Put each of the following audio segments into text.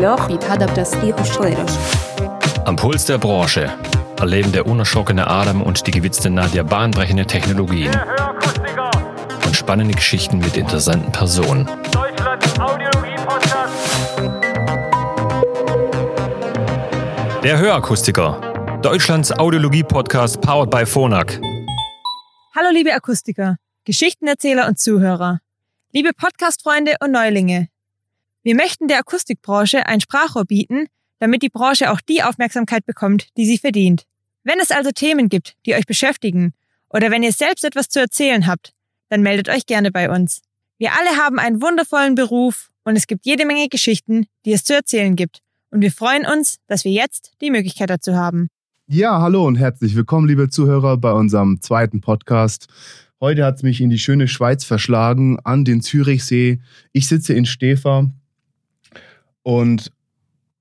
العلاقة بهذا بتصحيح الشويرش Am Puls der Branche erleben der unerschrockene Adam und die gewitzte Nadja bahnbrechende Technologien Hörakustiker, und spannende Geschichten mit interessanten Personen. Deutschlands Audiologie-Podcast. Der Hörakustiker, Deutschlands Audiologie-Podcast powered by Phonak. Hallo liebe Akustiker, Geschichtenerzähler und Zuhörer, liebe Podcast-Freunde und Neulinge. Wir möchten der Akustikbranche ein Sprachrohr bieten, damit die Branche auch die Aufmerksamkeit bekommt, die sie verdient. Wenn es also Themen gibt, die euch beschäftigen, oder wenn ihr selbst etwas zu erzählen habt, dann meldet euch gerne bei uns. Wir alle haben einen wundervollen Beruf und es gibt jede Menge Geschichten, die es zu erzählen gibt. Und wir freuen uns, dass wir jetzt die Möglichkeit dazu haben. Ja, hallo und herzlich willkommen, liebe Zuhörer, bei unserem zweiten Podcast. Heute hat es mich in die schöne Schweiz verschlagen, an den Zürichsee. Ich sitze in Stefa und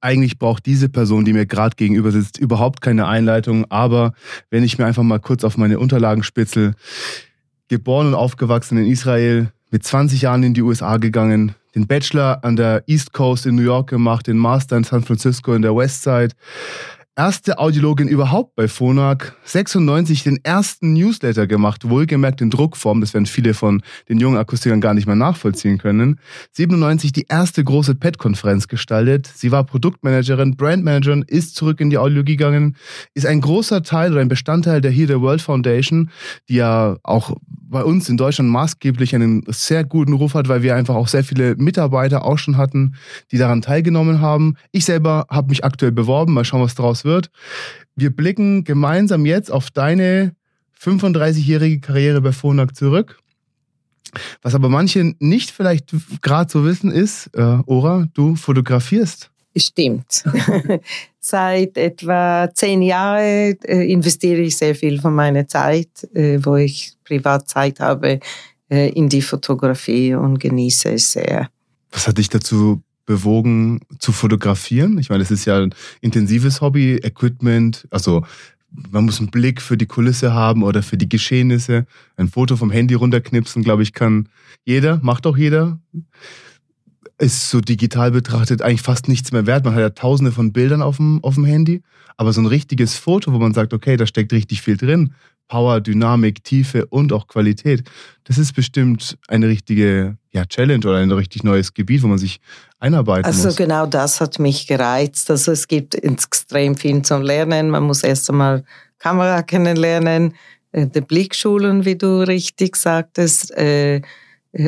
eigentlich braucht diese Person, die mir gerade gegenüber sitzt, überhaupt keine Einleitung. Aber wenn ich mir einfach mal kurz auf meine Unterlagen spitzel, geboren und aufgewachsen in Israel, mit 20 Jahren in die USA gegangen, den Bachelor an der East Coast in New York gemacht, den Master in San Francisco in der West Side, erste Audiologin überhaupt bei Phonak, 96 den ersten Newsletter gemacht, wohlgemerkt in Druckform, das werden viele von den jungen Akustikern gar nicht mehr nachvollziehen können. 97 die erste große PET-Konferenz gestaltet. Sie war Produktmanagerin, Brandmanagerin, ist zurück in die Audiologie gegangen, ist ein großer Teil oder ein Bestandteil der Hear the World Foundation, die ja auch bei uns in Deutschland maßgeblich einen sehr guten Ruf hat, weil wir einfach auch sehr viele Mitarbeiter auch schon hatten, die daran teilgenommen haben. Ich selber habe mich aktuell beworben, mal schauen, was daraus wird. Wir blicken gemeinsam jetzt auf deine 35-jährige Karriere bei Phonak zurück. Was aber manche nicht vielleicht gerade so wissen ist, äh, Ora, du fotografierst. Stimmt. Seit etwa zehn Jahren äh, investiere ich sehr viel von meiner Zeit, äh, wo ich Privatzeit habe, äh, in die Fotografie und genieße es sehr. Was hat dich dazu bewogen zu fotografieren? Ich meine, es ist ja ein intensives Hobby, Equipment, also man muss einen Blick für die Kulisse haben oder für die Geschehnisse. Ein Foto vom Handy runterknipsen, glaube ich, kann jeder, macht auch jeder. Ist so digital betrachtet eigentlich fast nichts mehr wert. Man hat ja tausende von Bildern auf dem, auf dem Handy, aber so ein richtiges Foto, wo man sagt, okay, da steckt richtig viel drin. Power, Dynamik, Tiefe und auch Qualität. Das ist bestimmt eine richtige ja, Challenge oder ein richtig neues Gebiet, wo man sich einarbeiten Also muss. genau das hat mich gereizt. Also es gibt extrem viel zum Lernen. Man muss erst einmal Kamera kennenlernen, äh, den Blick schulen, wie du richtig sagtest, äh,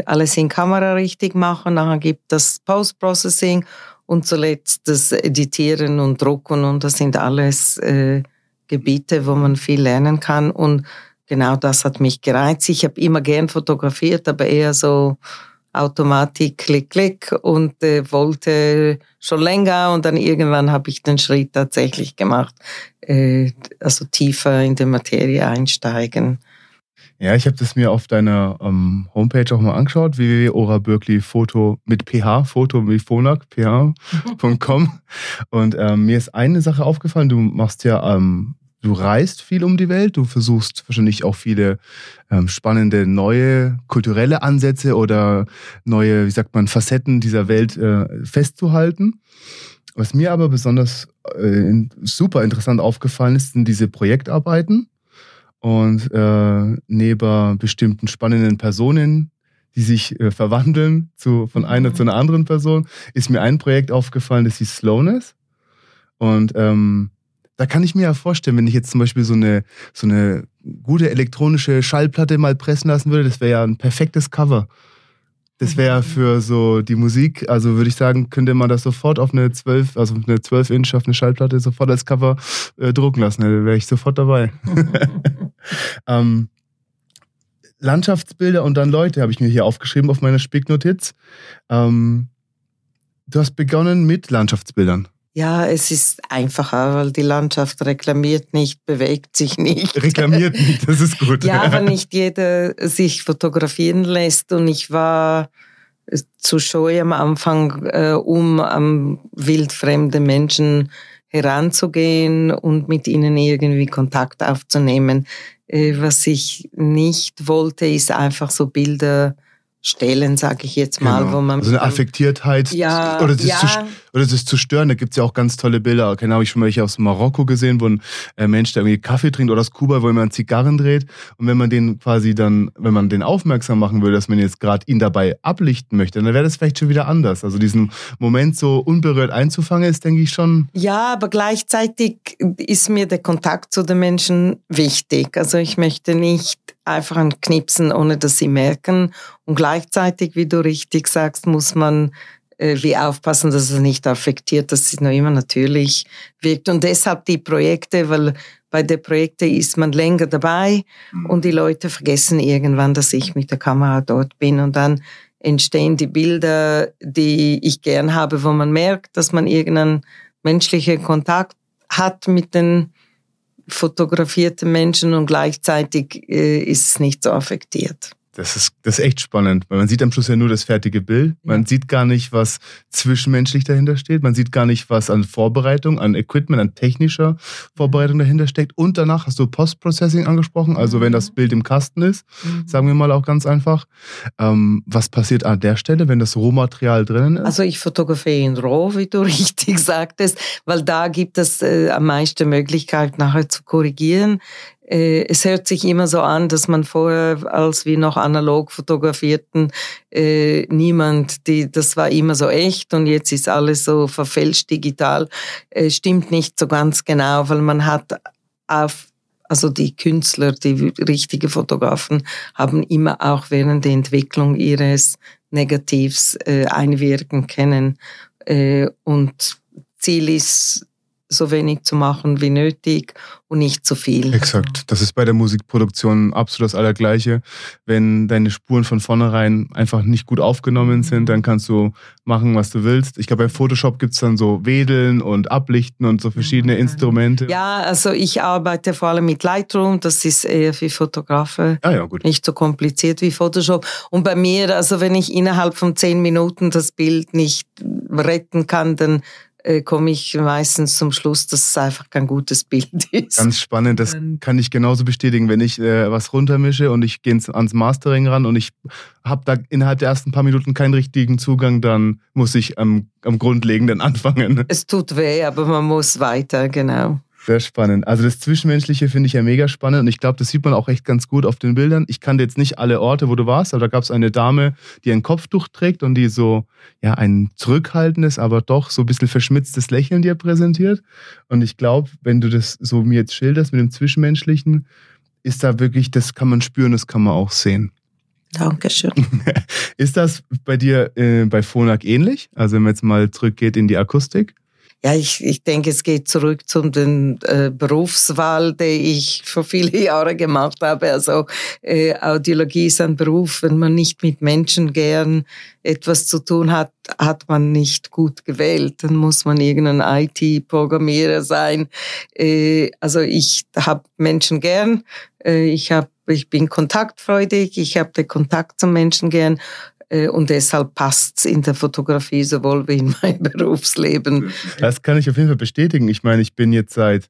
alles in Kamera richtig machen. Dann gibt das Post-Processing und zuletzt das Editieren und Drucken und das sind alles äh, Gebiete, wo man viel lernen kann und genau das hat mich gereizt. Ich habe immer gern fotografiert, aber eher so Automatik, klick, klick und äh, wollte schon länger und dann irgendwann habe ich den Schritt tatsächlich gemacht, äh, also tiefer in die Materie einsteigen. Ja, ich habe das mir auf deiner ähm, Homepage auch mal angeschaut, www.orabirkley-foto mit ph, foto wie Phonak, ph.com. Und ähm, mir ist eine Sache aufgefallen, du machst ja, ähm, du reist viel um die Welt, du versuchst wahrscheinlich auch viele ähm, spannende neue kulturelle Ansätze oder neue, wie sagt man, Facetten dieser Welt äh, festzuhalten. Was mir aber besonders äh, super interessant aufgefallen ist, sind diese Projektarbeiten und äh, neben bestimmten spannenden Personen, die sich äh, verwandeln zu, von einer Mhm. zu einer anderen Person, ist mir ein Projekt aufgefallen, das hieß Slowness. Und ähm, da kann ich mir ja vorstellen, wenn ich jetzt zum Beispiel so eine, so eine gute elektronische Schallplatte mal pressen lassen würde, das wäre ja ein perfektes Cover. Das wäre für so die Musik, also würde ich sagen, könnte man das sofort auf eine 12, also eine 12 Inch, auf eine Schallplatte sofort als Cover äh, drucken lassen. Da wäre ich sofort dabei. ähm, Landschaftsbilder und dann Leute habe ich mir hier aufgeschrieben auf meiner Spicknotiz. Ähm, du hast begonnen mit Landschaftsbildern. Ja, es ist einfacher, weil die Landschaft reklamiert nicht, bewegt sich nicht. Reklamiert nicht, das ist gut. Ja, aber nicht jeder sich fotografieren lässt. Und ich war äh, zu scheu am Anfang, äh, um am wildfremde Menschen heranzugehen und mit ihnen irgendwie Kontakt aufzunehmen. Äh, was ich nicht wollte, ist einfach so Bilder Stellen, sage ich jetzt mal, Genau. wo man also eine Affektiertheit Ja, oder das, ja. zu, oder das zu stören. Da gibt's ja auch ganz tolle Bilder. Keine habe ich schon mal welche aus Marokko gesehen, wo ein äh, Mensch, der irgendwie Kaffee trinkt oder aus Kuba, wo man Zigarren dreht. Und wenn man den quasi dann, wenn man den aufmerksam machen will, dass man jetzt gerade ihn dabei ablichten möchte, dann wäre das vielleicht schon wieder anders. Also diesen Moment so unberührt einzufangen, ist, denke ich, schon. Ja, aber gleichzeitig ist mir der Kontakt zu den Menschen wichtig. Also ich möchte nicht einfach ein Knipsen, ohne dass sie merken. Und gleichzeitig, wie du richtig sagst, muss man äh, wie aufpassen, dass es nicht affektiert, dass es noch immer natürlich wirkt. Und deshalb die Projekte, weil bei den Projekten ist man länger dabei und die Leute vergessen irgendwann, dass ich mit der Kamera dort bin und dann entstehen die Bilder, die ich gern habe, wo man merkt, dass man irgendeinen menschlichen Kontakt hat mit den fotografierten Menschen und gleichzeitig äh, ist es nicht so affektiert. Das ist, das ist echt spannend, weil man sieht am Schluss ja nur das fertige Bild. Man sieht gar nicht, was zwischenmenschlich dahinter steht. Man sieht gar nicht, was an Vorbereitung, an Equipment, an technischer Vorbereitung dahinter steckt. Und danach hast du Post-Processing angesprochen, also wenn das Bild im Kasten ist, sagen wir mal auch ganz einfach. Ähm, was passiert an der Stelle, wenn das Rohmaterial drinnen ist? Also ich fotografiere in RAW, wie du richtig sagtest, weil da gibt es äh, am meisten Möglichkeit, nachher zu korrigieren. Äh, es hört sich immer so an, dass man vorher, als wir noch analog fotografierten, äh, niemand, die, das war immer so echt und jetzt ist alles so verfälscht digital. Äh, stimmt nicht so ganz genau, weil man hat auf also die Künstler, die richtige Fotografen, haben immer auch während der Entwicklung ihres Negativs äh, einwirken können. Äh, und Ziel ist, so wenig zu machen wie nötig und nicht zu viel. Exakt. Das ist bei der Musikproduktion absolut das Allergleiche. Wenn deine Spuren von vornherein einfach nicht gut aufgenommen sind, dann kannst du machen, was du willst. Ich glaube, bei Photoshop gibt's dann so Wedeln und Ablichten und so verschiedene Instrumente. Ja, also ich arbeite vor allem mit Lightroom, das ist eher für Fotografen Ah ja, gut. nicht so kompliziert wie Photoshop. Und bei mir, also wenn ich innerhalb von zehn Minuten das Bild nicht retten kann, dann komme ich meistens zum Schluss, dass es einfach kein gutes Bild ist. Ganz spannend, das kann ich genauso bestätigen, wenn ich äh, was runtermische und ich gehe ins- ans Mastering ran und ich habe da innerhalb der ersten paar Minuten keinen richtigen Zugang, dann muss ich am, am Grundlegenden anfangen. es tut weh, aber man muss weiter, genau. Sehr spannend. Also das Zwischenmenschliche finde ich ja mega spannend und ich glaube, das sieht man auch echt ganz gut auf den Bildern. Ich kannte jetzt nicht alle Orte, wo du warst, aber da gab es eine Dame, die ein Kopftuch trägt und die so, ja, ein zurückhaltendes, aber doch so ein bisschen verschmitztes Lächeln dir präsentiert. Und ich glaube, wenn du das so mir jetzt schilderst mit dem Zwischenmenschlichen, ist da wirklich, das kann man spüren, das kann man auch sehen. Dankeschön. Ist das bei dir äh, bei Phonak ähnlich? Also wenn man jetzt mal zurückgeht in die Akustik? Ja, ich, ich denke, es geht zurück zu den äh, Berufswahl, die ich vor viele Jahre gemacht habe. Also äh, Audiologie ist ein Beruf, wenn man nicht mit Menschen gern etwas zu tun hat, hat man nicht gut gewählt. Dann muss man irgendein IT-Programmierer sein. Äh, also ich habe Menschen gern. Äh, ich hab, ich bin kontaktfreudig. Ich habe den Kontakt zum Menschen gern. Äh, Und deshalb passt's in der Fotografie sowohl wie in meinem Berufsleben. Das kann ich auf jeden Fall bestätigen. Ich meine, ich bin jetzt seit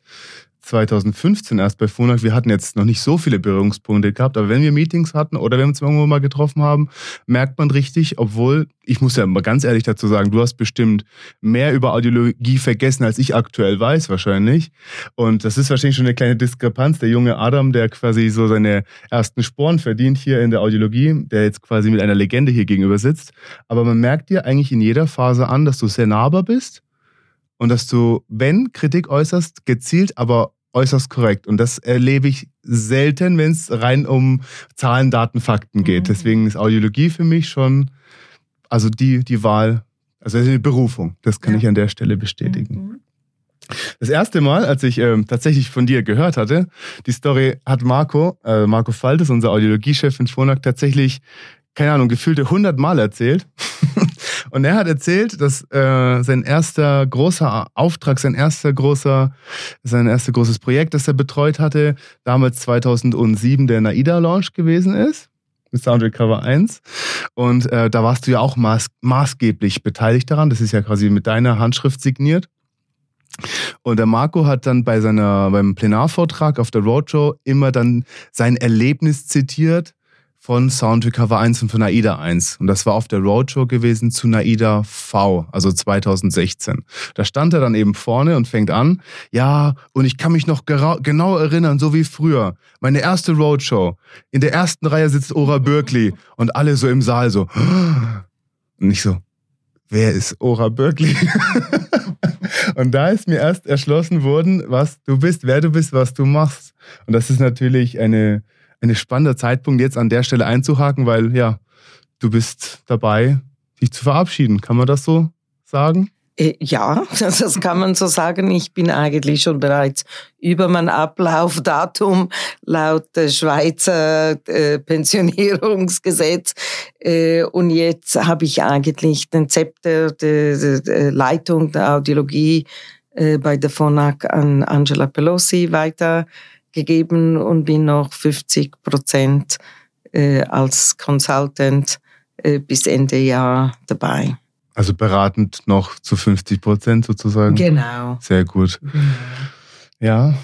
2015 erst bei Phonak. Wir hatten jetzt noch nicht so viele Berührungspunkte gehabt, aber wenn wir Meetings hatten oder wenn wir uns irgendwo mal getroffen haben, merkt man richtig, obwohl, ich muss ja mal ganz ehrlich dazu sagen, du hast bestimmt mehr über Audiologie vergessen, als ich aktuell weiß wahrscheinlich. Und das ist wahrscheinlich schon eine kleine Diskrepanz. Der junge Adam, der quasi so seine ersten Sporen verdient hier in der Audiologie, der jetzt quasi mit einer Legende hier gegenüber sitzt. Aber man merkt dir eigentlich in jeder Phase an, dass du sehr nahbar bist und dass du, wenn Kritik äußerst, gezielt, aber äußerst korrekt. Und das erlebe ich selten, wenn es rein um Zahlen, Daten, Fakten geht. Mhm. Deswegen ist Audiologie für mich schon, also die, die Wahl, also eine Berufung. Das kann Ja. ich an der Stelle bestätigen. Mhm. Das erste Mal, als ich ähm, tatsächlich von dir gehört hatte, die Story hat Marco, äh, Marco Faltes, unser Audiologiechef in Phonak, tatsächlich, keine Ahnung, gefühlte 100 Mal erzählt. Und er hat erzählt, dass äh, sein erster großer Auftrag, sein erster großer, sein erster großes Projekt, das er betreut hatte, damals 2007 der Naida-Launch gewesen ist. Mit Soundtrack Cover 1. Und äh, da warst du ja auch maß, maßgeblich beteiligt daran. Das ist ja quasi mit deiner Handschrift signiert. Und der Marco hat dann bei seiner, beim Plenarvortrag auf der Roadshow immer dann sein Erlebnis zitiert von Sound Recover 1 und von AIDA 1. Und das war auf der Roadshow gewesen zu AIDA V, also 2016. Da stand er dann eben vorne und fängt an, ja, und ich kann mich noch genau erinnern, so wie früher. Meine erste Roadshow. In der ersten Reihe sitzt Ora Berkeley und alle so im Saal so. Und ich so, wer ist Ora Berkeley? und da ist mir erst erschlossen worden, was du bist, wer du bist, was du machst. Und das ist natürlich eine, ein spannender Zeitpunkt, jetzt an der Stelle einzuhaken, weil ja, du bist dabei, dich zu verabschieden. Kann man das so sagen? Äh, ja, das kann man so sagen. Ich bin eigentlich schon bereits über mein Ablaufdatum laut Schweizer äh, Pensionierungsgesetz. Äh, und jetzt habe ich eigentlich den Zepter der, Leitung der Audiologie bei der FONAC an Angela Pelosi weitergegeben und bin noch 50 Prozent äh, als Consultant äh, bis Ende Jahr dabei. Also beratend noch zu 50 Prozent sozusagen. Genau. Sehr gut. Genau. Ja,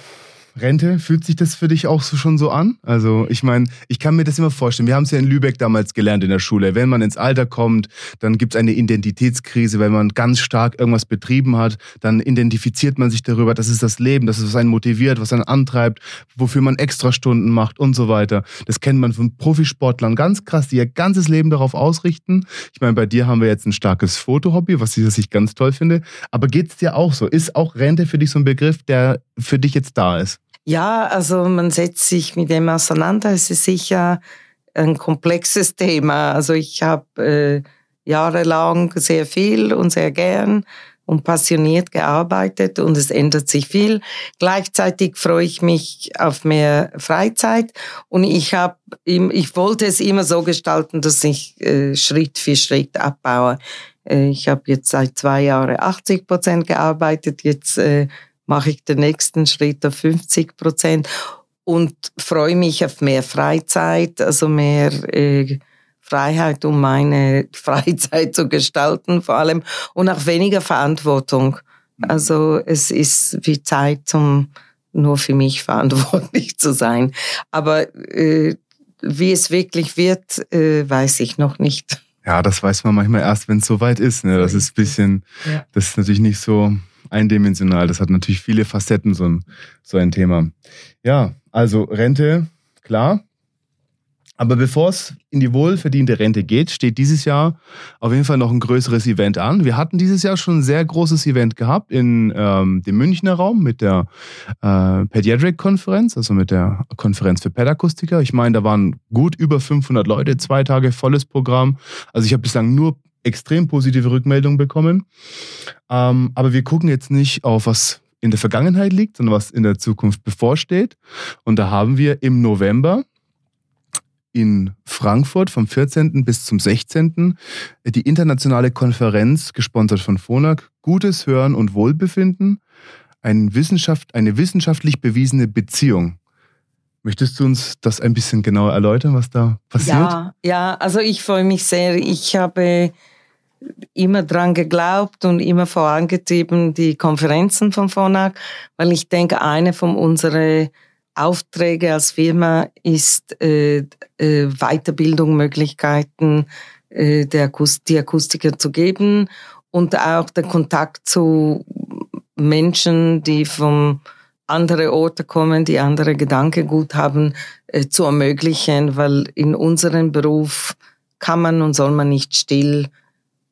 Rente, fühlt sich das für dich auch so schon so an? Also ich meine, ich kann mir das immer vorstellen. Wir haben es ja in Lübeck damals gelernt in der Schule. Wenn man ins Alter kommt, dann gibt es eine Identitätskrise. Wenn man ganz stark irgendwas betrieben hat, dann identifiziert man sich darüber, das ist das Leben, das ist, was einen motiviert, was einen antreibt, wofür man extra Stunden macht und so weiter. Das kennt man von Profisportlern ganz krass, die ihr ganzes Leben darauf ausrichten. Ich meine, bei dir haben wir jetzt ein starkes Fotohobby, was ich, was ich ganz toll finde. Aber geht es dir auch so? Ist auch Rente für dich so ein Begriff, der für dich jetzt da ist? Ja, also man setzt sich mit dem auseinander. Es ist sicher ein komplexes Thema. Also ich habe äh, jahrelang sehr viel und sehr gern und passioniert gearbeitet und es ändert sich viel. Gleichzeitig freue ich mich auf mehr Freizeit und ich habe, ich wollte es immer so gestalten, dass ich äh, Schritt für Schritt abbaue. Äh, ich habe jetzt seit zwei Jahren 80 Prozent gearbeitet, jetzt äh, mache ich den nächsten Schritt auf 50 Prozent und freue mich auf mehr Freizeit, also mehr äh, Freiheit, um meine Freizeit zu gestalten vor allem und auch weniger Verantwortung. Also es ist wie Zeit zum nur für mich verantwortlich zu sein. Aber äh, wie es wirklich wird, äh, weiß ich noch nicht. Ja, das weiß man manchmal erst, wenn es soweit ist. Ne? Das ist ein bisschen, ja. das ist natürlich nicht so eindimensional. Das hat natürlich viele Facetten, so ein, so ein Thema. Ja, also Rente, klar. Aber bevor es in die wohlverdiente Rente geht, steht dieses Jahr auf jeden Fall noch ein größeres Event an. Wir hatten dieses Jahr schon ein sehr großes Event gehabt in ähm, dem Münchner Raum mit der äh, Pediatric-Konferenz, also mit der Konferenz für Pädakustiker. Ich meine, da waren gut über 500 Leute, zwei Tage volles Programm. Also ich habe bislang nur extrem positive Rückmeldungen bekommen. Ähm, aber wir gucken jetzt nicht auf was in der Vergangenheit liegt, sondern was in der Zukunft bevorsteht. Und da haben wir im November in Frankfurt vom 14. bis zum 16. die internationale Konferenz, gesponsert von FONAC, Gutes Hören und Wohlbefinden, ein Wissenschaft, eine wissenschaftlich bewiesene Beziehung. Möchtest du uns das ein bisschen genauer erläutern, was da passiert? Ja, ja also ich freue mich sehr. Ich habe immer dran geglaubt und immer vorangetrieben die Konferenzen von FONAC, weil ich denke, eine von unseren Aufträge als Firma ist äh, äh, Weiterbildung, Möglichkeiten äh, der Akust die Akustiker zu geben und auch der Kontakt zu Menschen, die vom andere Orte kommen, die andere Gedankengut haben, äh, zu ermöglichen, weil in unserem Beruf kann man und soll man nicht still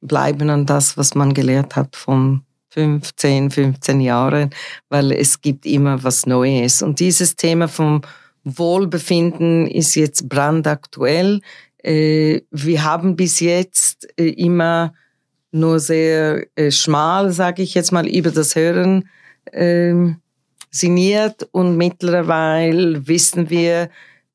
bleiben an das, was man gelehrt hat von 15, 15 Jahren, weil es gibt immer was Neues. Und dieses Thema vom Wohlbefinden ist jetzt brandaktuell. Äh, wir haben bis jetzt äh, immer nur sehr äh, schmal, sage ich jetzt mal, über das Hören ähm, signiert und mittlerweile wissen wir,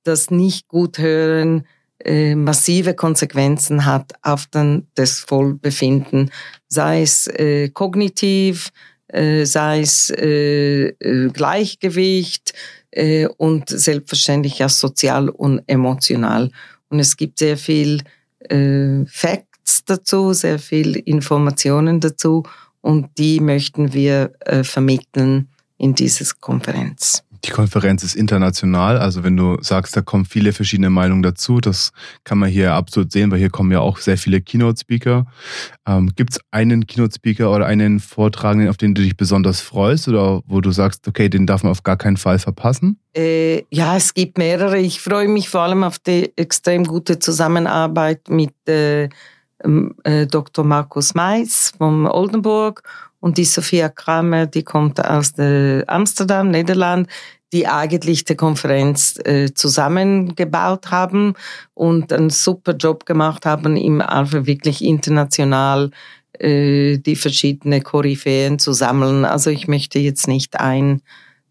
dass nicht gut hören äh, massive Konsequenzen hat auf dann das Wohlbefinden, sei es äh, kognitiv, äh, sei es äh, äh, Gleichgewicht äh, und selbstverständlich auch sozial und emotional. Und es gibt sehr viel äh, Facts dazu, sehr viel Informationen dazu und die möchten wir äh, vermitteln in dieses Konferenz. Die Konferenz ist international, also wenn du sagst, da kommen viele verschiedene Meinungen dazu, das kann man hier absolut sehen, weil hier kommen ja auch sehr viele Keynote-Speaker. Ähm, Gibt es einen Keynote-Speaker oder einen Vortragenden, auf den du dich besonders freust oder wo du sagst, okay, den darf man auf gar keinen Fall verpassen? Äh, ja, es gibt mehrere. Ich freue mich vor allem auf die extrem gute Zusammenarbeit mit äh, äh, Dr. Markus Mais vom Oldenburg und die Sophia Kramer, die kommt aus der Amsterdam, Niederland, die eigentlich die Konferenz äh, zusammengebaut haben und einen super Job gemacht haben, im einfach wirklich international äh, die verschiedenen Koryphäen zu sammeln. Also ich möchte jetzt nicht ein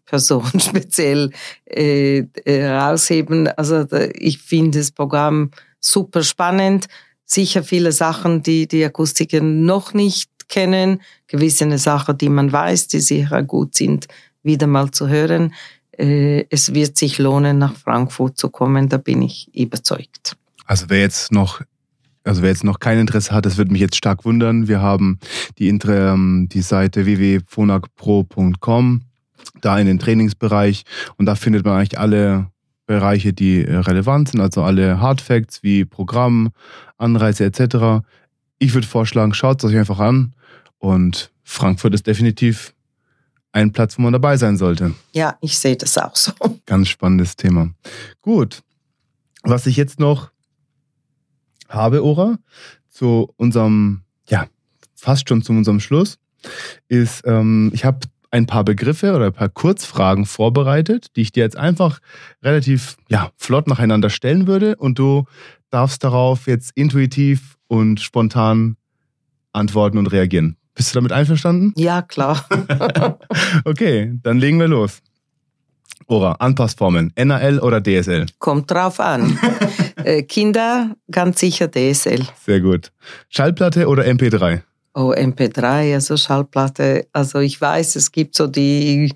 Person speziell äh, äh, rausheben. Also da, ich finde das Programm super spannend. Sicher viele Sachen, die die Akustiker noch nicht kennen, gewisse Sachen, die man weiß, die sicher gut sind, wieder mal zu hören. Äh, es wird sich lohnen, nach Frankfurt zu kommen, da bin ich überzeugt. Also wer jetzt noch also wer jetzt noch kein Interesse hat, das würde mich jetzt stark wundern. Wir haben die, Intre, ähm, die Seite www.phonakpro.com, da in den Trainingsbereich und da findet man eigentlich alle Bereiche, die äh, relevant sind, also alle Hardfacts wie Programm, Anreise etc. Ich würde vorschlagen, schaut es euch einfach an und Frankfurt ist definitiv ein Platz, wo man dabei sein sollte. Ja, ich sehe das auch so. Ganz spannendes Thema. Gut. Was ich jetzt noch habe, Ora, zu unserem, ja, fast schon zu unserem Schluss, ist, ähm, ich habe ein paar Begriffe oder ein paar Kurzfragen vorbereitet, die ich dir jetzt einfach relativ ja, flott nacheinander stellen würde und du darfst darauf jetzt intuitiv und spontan antworten und reagieren. Bist du damit einverstanden? Ja, klar. okay, dann legen wir los. Ora, Anpassformeln, NAL oder DSL? Kommt drauf an. Äh, Kinder, ganz sicher DSL. Sehr gut. Schallplatte oder MP3? Oh, MP3, also Schallplatte. Also ich weiß, es gibt so die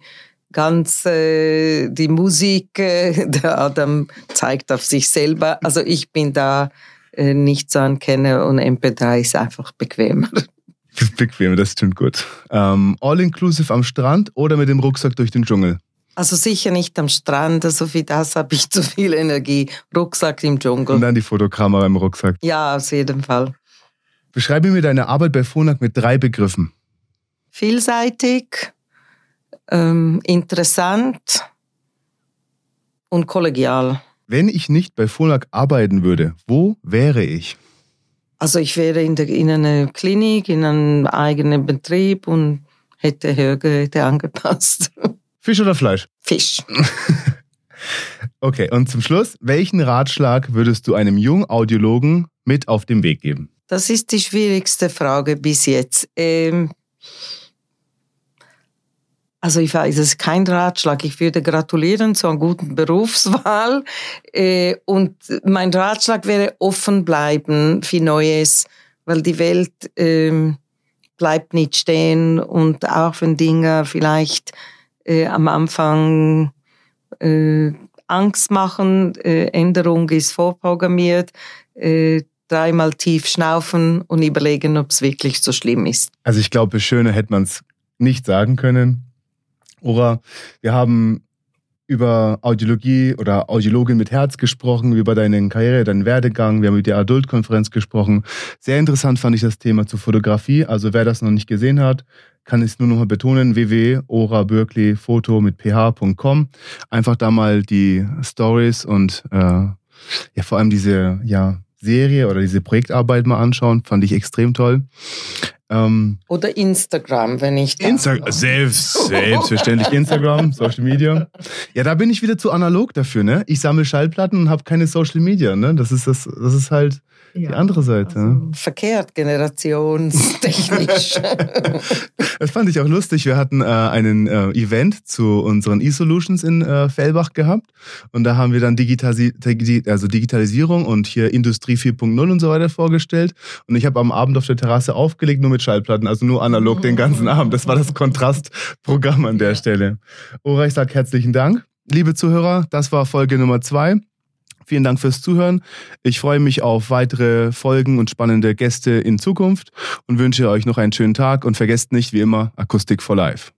ganz äh, die Musik, äh, der Adam zeigt auf sich selber. Also ich bin da äh, nicht so ein Kenner und MP3 ist einfach bequemer. Bequem, das stimmt gut. Ähm, All-inclusive am Strand oder mit dem Rucksack durch den Dschungel? Also sicher nicht am Strand, also für das habe ich zu viel Energie. Rucksack im Und Dschungel. dann die Fotokamera im Rucksack. Ja, auf jeden Fall. Beschreibe mir deine Arbeit bei Phonak mit drei Begriffen. Vielseitig, ähm, interessant und kollegial. Wenn ich nicht bei Phonak arbeiten würde, wo wäre ich? Also ich wäre in, der, in einer Klinik, in einem eigenen Betrieb und hätte Hörgeräte angepasst. Fisch oder Fleisch? Fisch. Okay, und zum Schluss, welchen Ratschlag würdest du einem jungen Audiologen mit auf den Weg geben? Das ist die schwierigste Frage bis jetzt. Ähm, also ich weiß, es ist kein Ratschlag. Ich würde gratulieren zu einer guten Berufswahl. Äh, und mein Ratschlag wäre offen bleiben für Neues, weil die Welt ähm, bleibt nicht stehen und auch wenn Dinge vielleicht äh, am Anfang äh, Angst machen, Änderung ist vorprogrammiert, dreimal tief schnaufen und überlegen, ob es wirklich so schlimm ist. Also ich glaube, schöner hätte man es nicht sagen können. Ora, wir haben über Audiologie oder Audiologin mit Herz gesprochen, über deine Karriere, deinen Werdegang. Wir haben über die Adultkonferenz gesprochen. Sehr interessant fand ich das Thema zur Fotografie. Also wer das noch nicht gesehen hat, kann es nur noch mal betonen, www.ora-birkley-foto mit ph.com. Einfach da mal die Stories und äh, ja vor allem diese ja, Serie oder diese Projektarbeit mal anschauen. Fand ich extrem toll. Ähm, Oder Instagram, wenn ich da Instagram, selbst, selbstverständlich Instagram, Social Media. Ja, da bin ich wieder zu analog dafür, ne? Ich sammle Schallplatten und habe keine Social Media, ne? Das ist das, das ist halt die andere Seite. ne? verkehrt, generationstechnisch. Das fand ich auch lustig. Wir hatten äh, einen äh, Event zu unseren E-Solutions in äh, Fellbach gehabt und da haben wir dann Digitasi Digi- also Digitalisierung und hier Industrie 4.0 und so weiter vorgestellt und ich habe am Abend auf der Terrasse aufgelegt, nur mit Schallplatten, also nur analog den ganzen Abend. Das war das Kontrastprogramm an der Stelle. Ora, ich sage herzlichen Dank. Liebe Zuhörer, das war Folge Nummer zwei. Vielen Dank fürs Zuhören. Ich freue mich auf weitere Folgen und spannende Gäste in Zukunft und wünsche euch noch einen schönen Tag und vergesst nicht, wie immer, Akustik for Life.